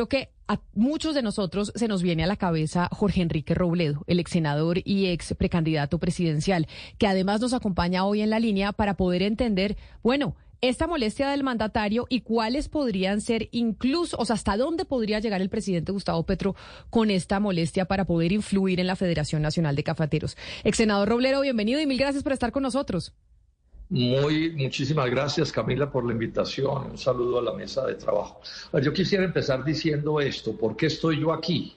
creo que a muchos de nosotros se nos viene a la cabeza Jorge Enrique Robledo, el ex senador y ex precandidato presidencial, que además nos acompaña hoy en la línea para poder entender, bueno, esta molestia del mandatario y cuáles podrían ser incluso, o sea, hasta dónde podría llegar el presidente Gustavo Petro con esta molestia para poder influir en la Federación Nacional de Cafeteros. Ex senador Robledo, bienvenido y mil gracias por estar con nosotros. Muy, muchísimas gracias Camila por la invitación. Un saludo a la mesa de trabajo. Yo quisiera empezar diciendo esto. ¿Por qué estoy yo aquí?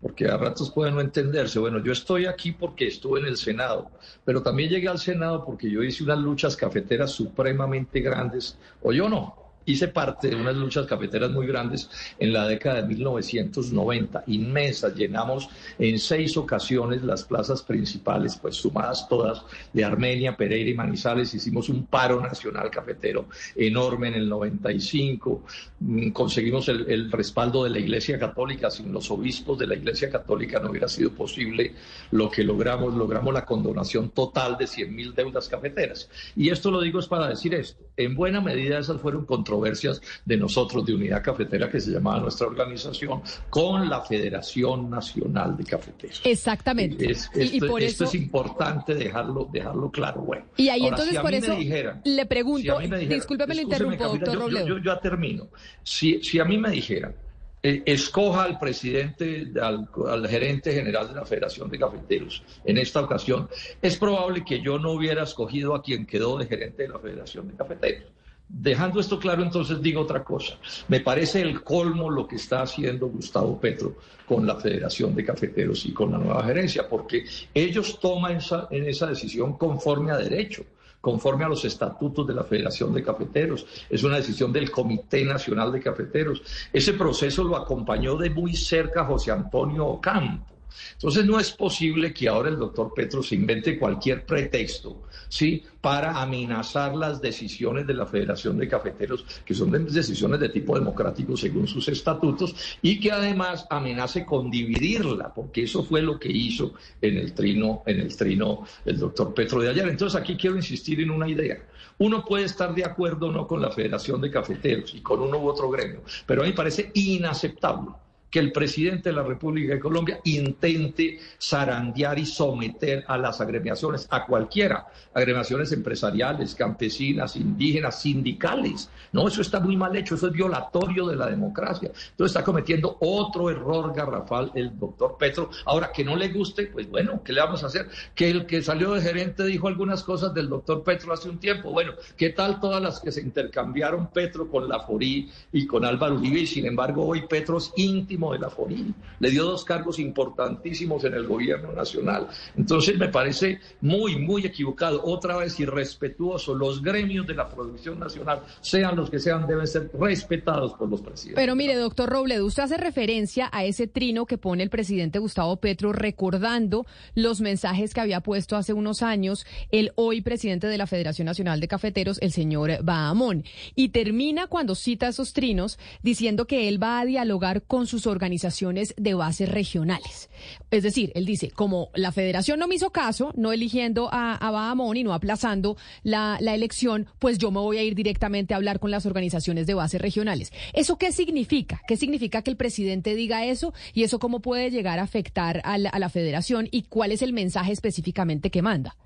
Porque a ratos pueden no entenderse. Bueno, yo estoy aquí porque estuve en el Senado, pero también llegué al Senado porque yo hice unas luchas cafeteras supremamente grandes, o yo no, hice parte de unas luchas cafeteras muy grandes en la década de 1990, inmensas, llenamos en seis ocasiones las plazas principales, pues sumadas todas, de Armenia, Pereira y Manizales, hicimos un paro nacional cafetero enorme en el 95, mm, conseguimos el, respaldo de la Iglesia Católica, sin los obispos de la Iglesia Católica no hubiera sido posible lo que logramos, logramos la condonación total de 100 mil deudas cafeteras. Y esto lo digo es para decir esto, en buena medida esas fueron contra controversias de nosotros, de Unidad Cafetera, que se llamaba nuestra organización, con la Federación Nacional de Cafeteros. Exactamente. y, por esto es importante dejarlo, dejarlo claro. Bueno, y ahí entonces por eso le pregunto, discúlpeme, le interrumpo, doctor Robledo. Yo, ya termino. Si, si a mí me dijeran, eh, escoja al presidente, al, al, gerente general de la Federación de Cafeteros en esta ocasión, es probable que yo no hubiera escogido a quien quedó de gerente de la Federación de Cafeteros. Dejando esto claro, entonces digo otra cosa. Me parece el colmo lo que está haciendo Gustavo Petro con la Federación de Cafeteros y con la nueva gerencia, porque ellos toman esa, en esa decisión conforme a derecho conforme a los estatutos de la Federación de Cafeteros. Es una decisión del Comité Nacional de Cafeteros. Ese proceso lo acompañó de muy cerca José Antonio Ocampo entonces no es posible que ahora el doctor Petro se invente cualquier pretexto, ¿sí? Para amenazar las decisiones de la Federación de Cafeteros, que son decisiones de tipo democrático según sus estatutos, y que además amenace con dividirla, porque eso fue lo que hizo en el trino, en el trino el doctor Petro de ayer. Entonces aquí quiero insistir en una idea. Uno puede estar de acuerdo o no con la Federación de Cafeteros y con uno u otro gremio, pero a mí me parece inaceptable que el presidente de la República de Colombia intente zarandear y someter a las agremiaciones, a cualquiera, agremiaciones empresariales, campesinas, indígenas, sindicales. No, eso está muy mal hecho, eso es violatorio de la democracia. Entonces está cometiendo otro error garrafal el doctor Petro. Ahora, que no le guste, pues bueno, ¿qué le vamos a hacer? Que el que salió de gerente dijo algunas cosas del doctor Petro hace un tiempo. Bueno, ¿qué tal todas las que se intercambiaron Petro con la Forí y con Álvaro Uribe? Y sin embargo, hoy Petro es íntimo de la FORI. Le dio dos cargos importantísimos en el gobierno nacional. Entonces me parece muy, muy equivocado, otra vez irrespetuoso. Los gremios de la producción nacional, sean los que sean, deben ser respetados por los presidentes. Pero mire, doctor Robledo, usted hace referencia a ese trino que pone el presidente Gustavo Petro recordando los mensajes que había puesto hace unos años el hoy presidente de la Federación Nacional de Cafeteros, el señor Bahamón. Y termina cuando cita esos trinos diciendo que él va a dialogar con sus organizaciones de bases regionales. Es decir, él dice, como la federación no me hizo caso, no eligiendo a, a Bahamón y no aplazando la, elección, pues yo me voy a ir directamente a hablar con las organizaciones de bases regionales. ¿Eso qué significa? ¿Qué significa que el presidente diga eso? ¿Y eso cómo puede llegar a afectar a la federación? ¿Y cuál es el mensaje específicamente que manda?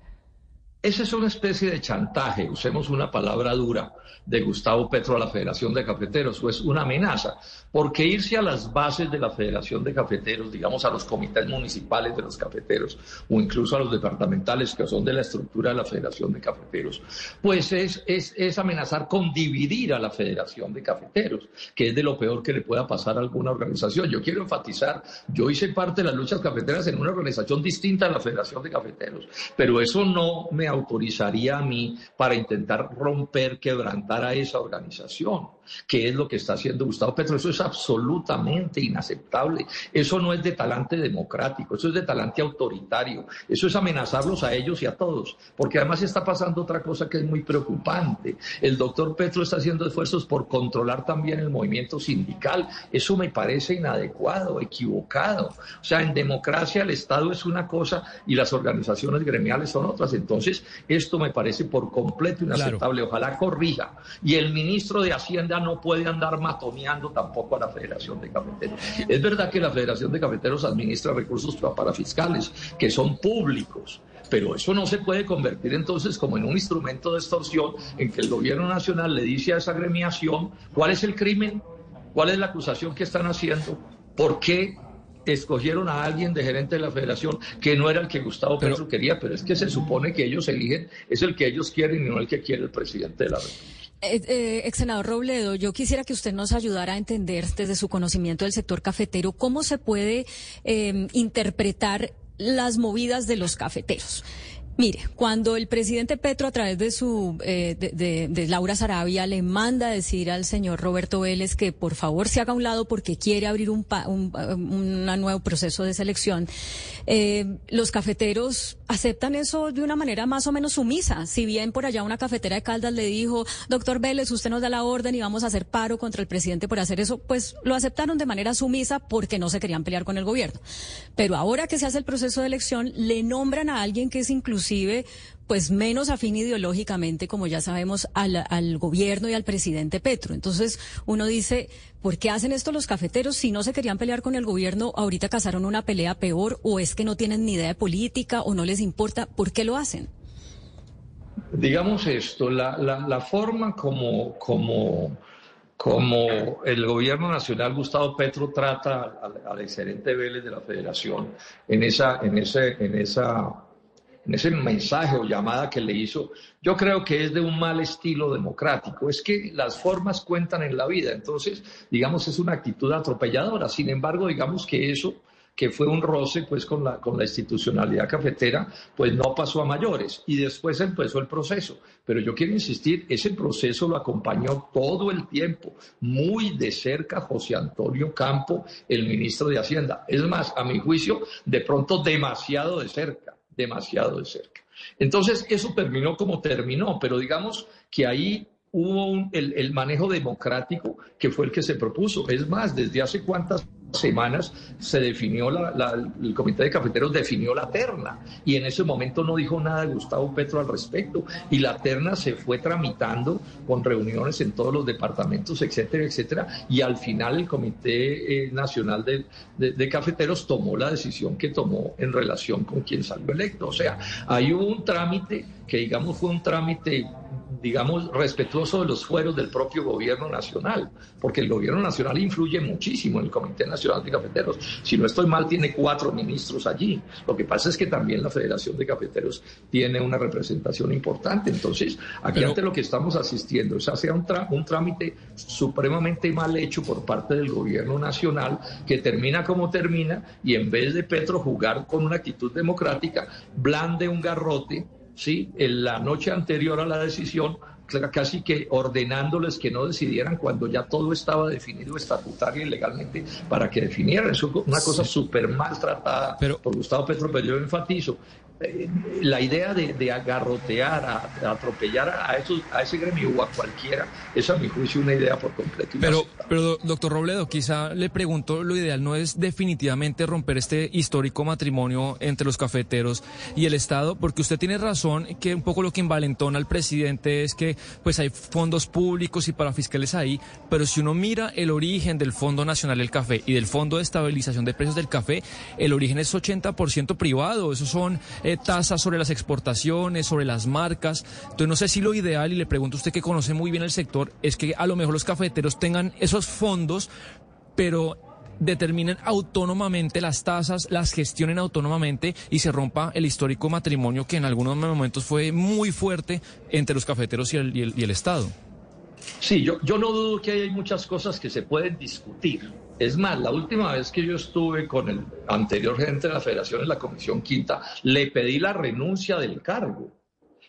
Esa es una especie de chantaje, usemos una palabra dura, de Gustavo Petro a la Federación de Cafeteros, o es una amenaza, porque irse a las bases de la Federación de Cafeteros, digamos a los comités municipales de los cafeteros, o incluso a los departamentales que son de la estructura de la Federación de Cafeteros, pues es, es, es amenazar con dividir a la Federación de Cafeteros, que es de lo peor que le pueda pasar a alguna organización. Yo quiero enfatizar, yo hice parte de las luchas cafeteras en una organización distinta a la Federación de Cafeteros, pero eso no me autorizaría a mí para intentar romper, quebrantar a esa organización, que es lo que está haciendo Gustavo Petro. Eso es absolutamente inaceptable. Eso no es de talante democrático, eso es de talante autoritario. Eso es amenazarlos a ellos y a todos, porque además está pasando otra cosa que es muy preocupante. El doctor Petro está haciendo esfuerzos por controlar también el movimiento sindical. Eso me parece inadecuado, equivocado. O sea, en democracia el Estado es una cosa y las organizaciones gremiales son otras. Entonces, Entonces, esto me parece por completo inaceptable. Ojalá corrija. Y el ministro de Hacienda no puede andar matoneando tampoco a la Federación de Cafeteros. Es verdad que la Federación de Cafeteros administra recursos para fiscales que son públicos pero eso no se puede convertir entonces como en un instrumento de extorsión en que el gobierno nacional le dice a esa gremiación cuál es el crimen, cuál es la acusación que están haciendo, por qué escogieron a alguien de gerente de la federación que no era el que Gustavo Petro quería, pero es que se supone que ellos eligen, es el que ellos quieren y no el que quiere el presidente de la República. Eh, eh, ex senador Robledo, yo quisiera que usted nos ayudara a entender desde su conocimiento del sector cafetero cómo se puede eh, interpretar las movidas de los cafeteros. Mire, cuando el presidente Petro a través de su eh, de, Laura Sarabia le manda a decir al señor Roberto Vélez que por favor se haga a un lado porque quiere abrir un, un, nuevo proceso de selección, eh, los cafeteros aceptan eso de una manera más o menos sumisa. Si bien por allá una cafetera de Caldas le dijo, doctor Vélez, usted nos da la orden y vamos a hacer paro contra el presidente por hacer eso, pues lo aceptaron de manera sumisa porque no se querían pelear con el gobierno. Pero ahora que se hace el proceso de elección, le nombran a alguien que es inclusive pues menos afín ideológicamente, como ya sabemos, al, gobierno y al presidente Petro. Entonces uno dice, ¿por qué hacen esto los cafeteros? Si no se querían pelear con el gobierno, ahorita cazaron una pelea peor, o es que no tienen ni idea de política, o no les importa, ¿por qué lo hacen? Digamos esto, la, la, forma como, como, como el gobierno nacional Gustavo Petro trata al, al excelente Vélez de la Federación en esa, en ese, en esa en ese mensaje o llamada que le hizo, yo creo que es de un mal estilo democrático. Es que las formas cuentan en la vida, entonces, digamos, es una actitud atropelladora. Sin embargo, digamos que eso que fue un roce pues con la, con la institucionalidad cafetera, pues no pasó a mayores y después empezó el proceso. Pero yo quiero insistir, ese proceso lo acompañó todo el tiempo, muy de cerca José Antonio Campo, el ministro de Hacienda. Es más, a mi juicio, de pronto demasiado de cerca demasiado de cerca. Entonces, eso terminó como terminó, pero digamos que ahí hubo el, manejo democrático que fue el que se propuso. Es más, desde hace cuántas semanas se definió, el comité de cafeteros definió la terna y en ese momento no dijo nada Gustavo Petro al respecto y la terna se fue tramitando con reuniones en todos los departamentos, etcétera, etcétera y al final el Comité eh, Nacional de, de, Cafeteros tomó la decisión que tomó en relación con quien salió electo. O sea, hay un trámite que digamos fue un trámite digamos, respetuoso de los fueros del propio gobierno nacional, porque el gobierno nacional influye muchísimo en el Comité Nacional de Cafeteros. Si no estoy mal, tiene cuatro ministros allí. Lo que pasa es que también la Federación de Cafeteros tiene una representación importante. Entonces, aquí ante lo que estamos asistiendo es hacia un, un trámite supremamente mal hecho por parte del gobierno nacional que termina como termina y en vez de Petro jugar con una actitud democrática, blande un garrote ¿sí? En la noche anterior a la decisión, casi que ordenándoles que no decidieran cuando ya todo estaba definido estatutaria y legalmente para que definieran. Es una cosa súper maltratada por Gustavo Petro, pero yo enfatizo, eh, la idea de, agarrotear, a, atropellar a, esos, a ese gremio o a cualquiera, es a mi juicio una idea por completo. Pero, pero, doctor Robledo, quizá le pregunto, lo ideal no es definitivamente romper este histórico matrimonio entre los cafeteros y el Estado, porque usted tiene razón que un poco lo que envalentona al presidente es que pues hay fondos públicos y para fiscales ahí, pero si uno mira el origen del Fondo Nacional del Café y del Fondo de Estabilización de Precios del Café, el origen es 80% privado, esos son eh, tasas sobre las exportaciones, sobre las marcas. Entonces no sé si lo ideal, y le pregunto a usted que conoce muy bien el sector, es que a lo mejor los cafeteros tengan esos fondos, pero determinen autónomamente las tasas, las gestionen autónomamente y se rompa el histórico matrimonio que en algunos momentos fue muy fuerte entre los cafeteros y el, Estado. Sí, yo, yo no dudo que hay muchas cosas que se pueden discutir es más, la última vez que yo estuve con el anterior gerente de la federación en la Comisión Quinta, le pedí la renuncia del cargo.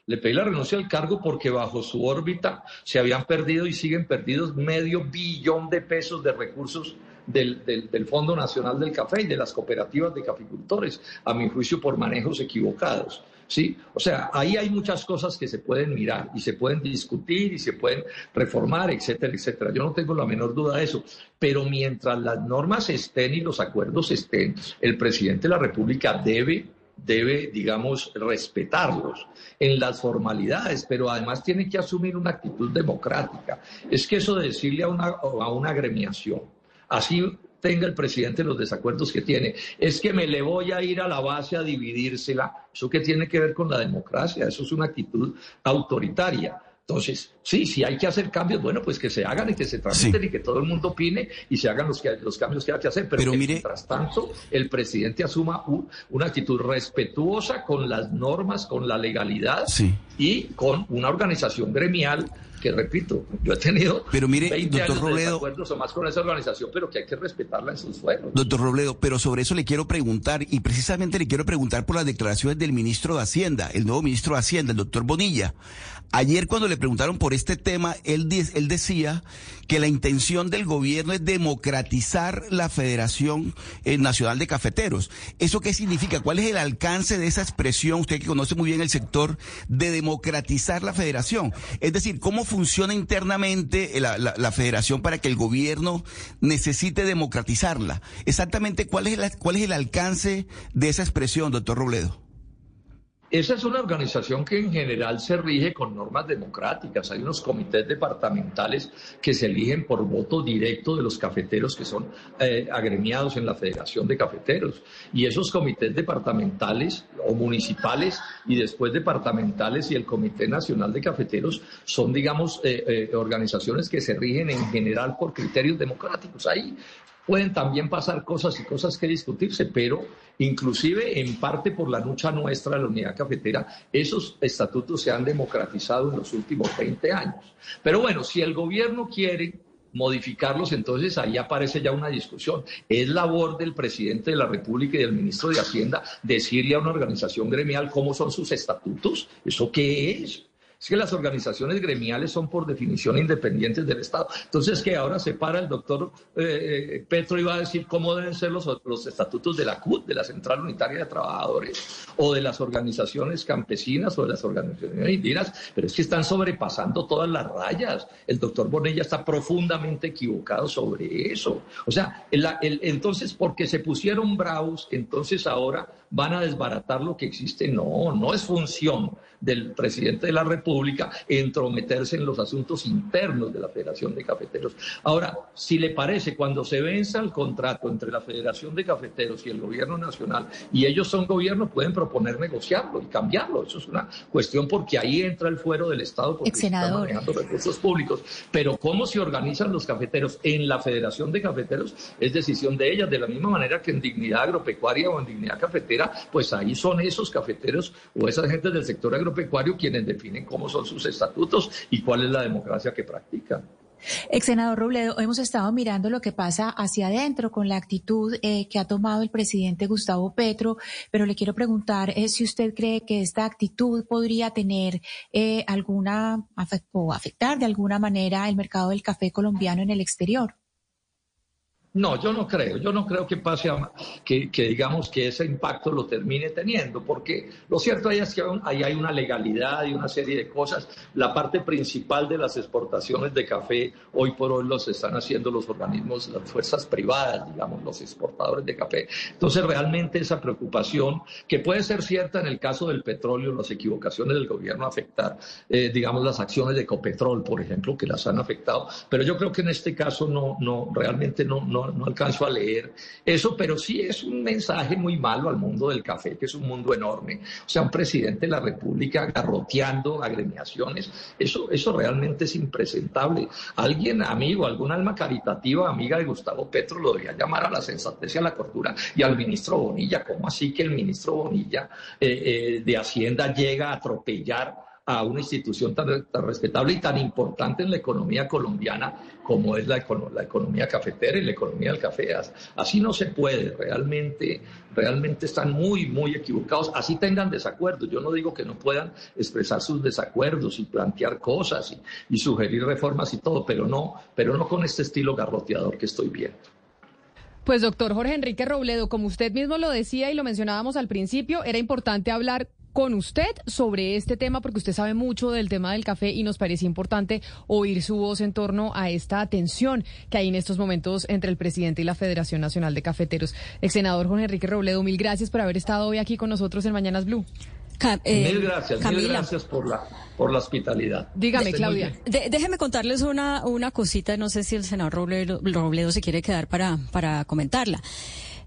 Le pedí la renuncia del cargo porque bajo su órbita se habían perdido y siguen perdidos medio billón de pesos de recursos del, del, Fondo Nacional del Café y de las cooperativas de caficultores, a mi juicio por manejos equivocados. ¿sí? O sea, ahí hay muchas cosas que se pueden mirar y se pueden discutir y se pueden reformar, etcétera, etcétera. Yo no tengo la menor duda de eso. Pero mientras las normas estén y los acuerdos estén, el presidente de la República debe debe, digamos, respetarlos en las formalidades, pero además tiene que asumir una actitud democrática. Es que eso de decirle a una, a una agremiación, así tenga el presidente los desacuerdos que tiene, es que me le voy a ir a la base a dividírsela, eso que tiene que ver con la democracia, eso es una actitud autoritaria. Entonces, sí, si hay que hacer cambios, bueno, pues que se hagan y que se tramiten y que todo el mundo opine y se hagan los, los cambios que hay que hacer. Pero, mientras tanto, el presidente asuma una actitud respetuosa con las normas, con la legalidad y con una organización gremial que repito, yo he tenido pero mire, 20 doctor años Robledo, de o más con esa organización, pero que hay que respetarla en sus suelos. Doctor Robledo, pero sobre eso le quiero preguntar, y precisamente le quiero preguntar por las declaraciones del ministro de Hacienda, el nuevo ministro de Hacienda, el doctor Bonilla. Ayer cuando le preguntaron por este tema, él, él decía que la intención del gobierno es democratizar la Federación eh, Nacional de Cafeteros. ¿Eso qué significa? ¿Cuál es el alcance de esa expresión, usted que conoce muy bien el sector, de democratizar la federación? Es decir, ¿cómo funciona internamente la, federación para que el gobierno necesite democratizarla? Exactamente, ¿cuál es, ¿cuál es el alcance de esa expresión, doctor Robledo? Esa es una organización que en general se rige con normas democráticas. Hay unos comités departamentales que se eligen por voto directo de los cafeteros que son eh, agremiados en la Federación de Cafeteros. Y esos comités departamentales o municipales y después departamentales y el Comité Nacional de Cafeteros son, digamos, eh, eh, organizaciones que se rigen en general por criterios democráticos. Ahí pueden también pasar cosas y cosas que discutirse, pero inclusive en parte por la lucha nuestra de la unidad cafetera, esos estatutos se han democratizado en los últimos 20 años. Pero bueno, si el gobierno quiere modificarlos, entonces ahí aparece ya una discusión. Es labor del presidente de la República y del ministro de Hacienda decirle a una organización gremial cómo son sus estatutos. ¿Eso qué es? Es que las organizaciones gremiales son por definición independientes del Estado. Entonces, que ahora se para el doctor eh, eh, Petro y va a decir cómo deben ser los, estatutos de la CUT, de la Central Unitaria de Trabajadores, o de las organizaciones campesinas o de las organizaciones indígenas, pero es que están sobrepasando todas las rayas. El doctor Bonella está profundamente equivocado sobre eso. O sea, entonces, porque se pusieron bravos, entonces ahora van a desbaratar lo que existe. No, no es función del presidente de la República entrometerse en los asuntos internos de la Federación de Cafeteros. Ahora, si le parece, cuando se venza el contrato entre la Federación de Cafeteros y el Gobierno Nacional, y ellos son gobierno, pueden proponer negociarlo y cambiarlo. Eso es una cuestión porque ahí entra el fuero del Estado porque están manejando recursos públicos. Pero cómo se organizan los cafeteros en la Federación de Cafeteros es decisión de ellas, de la misma manera que en dignidad agropecuaria o en dignidad cafetera, pues ahí son esos cafeteros o esas gentes del sector agropecuario agropecuario quienes definen cómo son sus estatutos y cuál es la democracia que practican. Ex senador Robledo, hemos estado mirando lo que pasa hacia adentro con la actitud eh, que ha tomado el presidente Gustavo Petro, pero le quiero preguntar eh, si usted cree que esta actitud podría tener eh, alguna o afectar de alguna manera el mercado del café colombiano en el exterior. No, yo no creo, yo no creo que pase a, que, digamos que ese impacto lo termine teniendo, porque lo cierto es que ahí hay una legalidad y una serie de cosas. La parte principal de las exportaciones de café hoy por hoy los están haciendo los organismos, las fuerzas privadas, digamos, los exportadores de café. Entonces realmente esa preocupación, que puede ser cierta en el caso del petróleo, las equivocaciones del gobierno afectar, eh, digamos, las acciones de Copetrol, por ejemplo, que las han afectado, pero yo creo que en este caso no, no, realmente no no, alcanzo a leer eso, pero sí es un mensaje muy malo al mundo del café, que es un mundo enorme. O sea, un presidente de la República garroteando agremiaciones, eso, eso realmente es impresentable. Alguien, amigo, algún alma caritativa, amiga de Gustavo Petro, lo debería llamar a la sensatez y a la cordura y al ministro Bonilla. ¿Cómo así que el ministro Bonilla eh, eh, de Hacienda llega a atropellar a una institución tan, respetable y tan importante en la economía colombiana como es la, la, economía cafetera y la economía del café. Así no se puede, realmente, realmente están muy, muy equivocados. Así tengan desacuerdos. Yo no digo que no puedan expresar sus desacuerdos y plantear cosas y, y sugerir reformas y todo, pero no, pero no con este estilo garroteador que estoy viendo. Pues doctor Jorge Enrique Robledo, como usted mismo lo decía y lo mencionábamos al principio, era importante hablar con usted sobre este tema porque usted sabe mucho del tema del café y nos parecía importante oír su voz en torno a esta tensión que hay en estos momentos entre el presidente y la Federación Nacional de Cafeteros. Ex senador Juan Enrique Robledo, mil gracias por haber estado hoy aquí con nosotros en Mañanas Blue. Eh, mil gracias, mil gracias por la, por la hospitalidad. Dígame, Claudia. déjeme contarles una, una cosita, no sé si el senador Robledo, Robledo se quiere quedar para, para comentarla.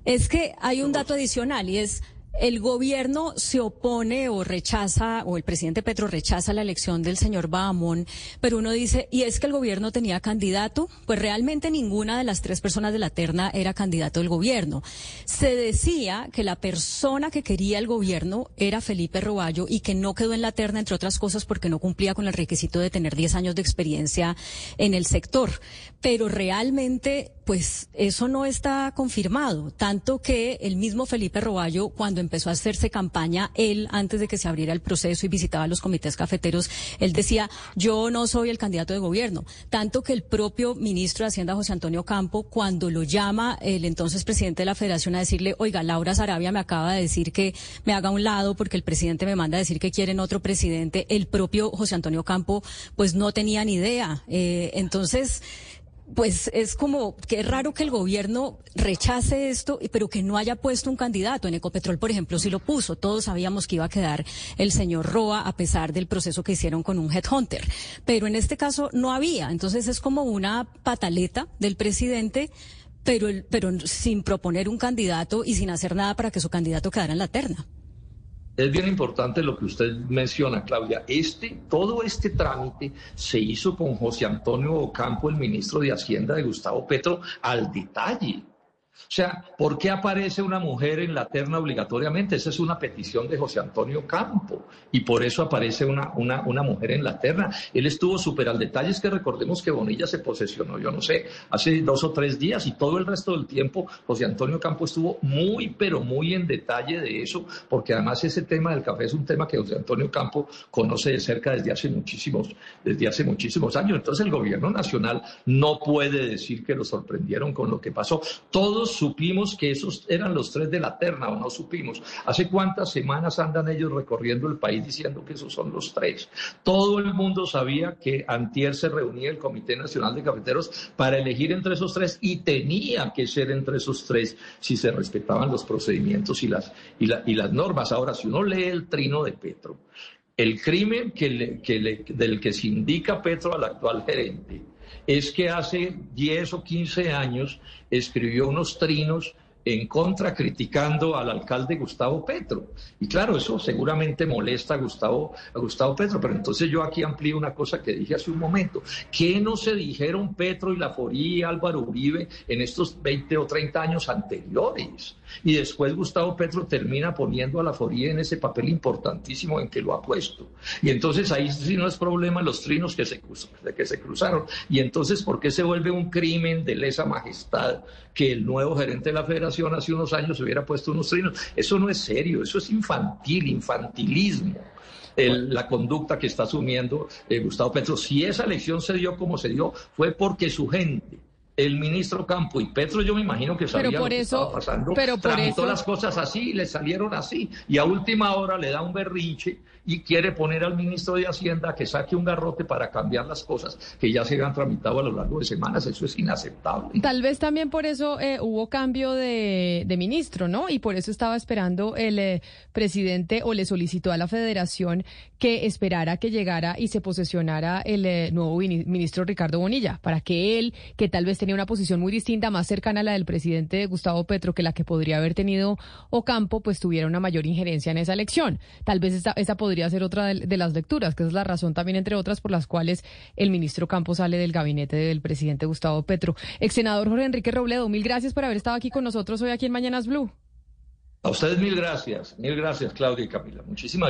Es que hay un dato adicional y es el gobierno se opone o rechaza, o el presidente Petro rechaza la elección del señor Bahamón, pero uno dice, ¿y es que el gobierno tenía candidato? Pues realmente ninguna de las tres personas de la terna era candidato del gobierno. Se decía que la persona que quería el gobierno era Felipe Roballo y que no quedó en la terna, entre otras cosas, porque no cumplía con el requisito de tener 10 años de experiencia en el sector. Pero realmente, pues eso no está confirmado, tanto que el mismo Felipe Roballo, cuando empezó a hacerse campaña, él, antes de que se abriera el proceso y visitaba los comités cafeteros, él decía, yo no soy el candidato de gobierno. Tanto que el propio ministro de Hacienda, José Antonio Campo, cuando lo llama el entonces presidente de la federación a decirle, oiga, Laura Sarabia me acaba de decir que me haga un lado porque el presidente me manda a decir que quieren otro presidente, el propio José Antonio Campo, pues no tenía ni idea. Eh, entonces, pues es como que es raro que el gobierno rechace esto, pero que no haya puesto un candidato. En Ecopetrol, por ejemplo, sí lo puso. Todos sabíamos que iba a quedar el señor Roa a pesar del proceso que hicieron con un headhunter. Pero en este caso no había. Entonces es como una pataleta del presidente, pero, pero sin proponer un candidato y sin hacer nada para que su candidato quedara en la terna. Es bien importante lo que usted menciona, Claudia. Este, todo este trámite se hizo con José Antonio Ocampo, el ministro de Hacienda de Gustavo Petro, al detalle. O sea, ¿por qué aparece una mujer en la terna obligatoriamente? Esa es una petición de José Antonio Campo y por eso aparece una, una, una mujer en la terna. Él estuvo súper al detalle, es que recordemos que Bonilla se posesionó, yo no sé, hace dos o tres días y todo el resto del tiempo José Antonio Campo estuvo muy, pero muy en detalle de eso, porque además ese tema del café es un tema que José Antonio Campo conoce de cerca desde hace muchísimos, desde hace muchísimos años. Entonces el gobierno nacional no puede decir que lo sorprendieron con lo que pasó. Todos supimos que esos eran los tres de la terna o no supimos. ¿Hace cuántas semanas andan ellos recorriendo el país diciendo que esos son los tres? Todo el mundo sabía que antier se reunía el Comité Nacional de Cafeteros para elegir entre esos tres y tenía que ser entre esos tres si se respetaban los procedimientos y las, y, las normas. Ahora, si uno lee el trino de Petro, el crimen que del que se indica Petro al actual gerente es que hace 10 o 15 años escribió unos trinos en contra criticando al alcalde Gustavo Petro. Y claro, eso seguramente molesta a Gustavo, a Gustavo Petro, pero entonces yo aquí amplío una cosa que dije hace un momento. ¿Qué no se dijeron Petro y la Foría Álvaro Uribe en estos 20 o 30 años anteriores? Y después Gustavo Petro termina poniendo a la Foría en ese papel importantísimo en que lo ha puesto. Y entonces ahí sí no es problema los trinos que se, que se cruzaron. Y entonces, ¿por qué se vuelve un crimen de lesa majestad que el nuevo gerente de la federación hace unos años hubiera puesto unos trinos? Eso no es serio, eso es infantil, infantilismo. la conducta que está asumiendo eh, Gustavo Petro. Si esa elección se dio como se dio, fue porque su gente el ministro Campo y Petro, yo me imagino que sabía lo que estaba pasando, pero por tramitó las cosas así y le salieron así. Y a última hora le da un berrinche y quiere poner al ministro de Hacienda que saque un garrote para cambiar las cosas que ya se habían tramitado a lo largo de semanas. Eso es inaceptable. Tal vez también por eso eh, hubo cambio de, ministro, ¿no? Y por eso estaba esperando el eh, presidente o le solicitó a la federación que esperara que llegara y se posesionara el eh, nuevo ministro Ricardo Bonilla, para que él, que tal vez tenía una posición muy distinta, más cercana a la del presidente Gustavo Petro, que la que podría haber tenido Ocampo, pues tuviera una mayor injerencia en esa elección. Tal vez esa, esa ser otra de, las lecturas, que es la razón también, entre otras, por las cuales el ministro Campos sale del gabinete del presidente Gustavo Petro. Ex senador Jorge Enrique Robledo, mil gracias por haber estado aquí con nosotros hoy aquí en Mañanas Blue. A ustedes mil gracias, mil gracias Claudia y Camila. Muchísimas gracias.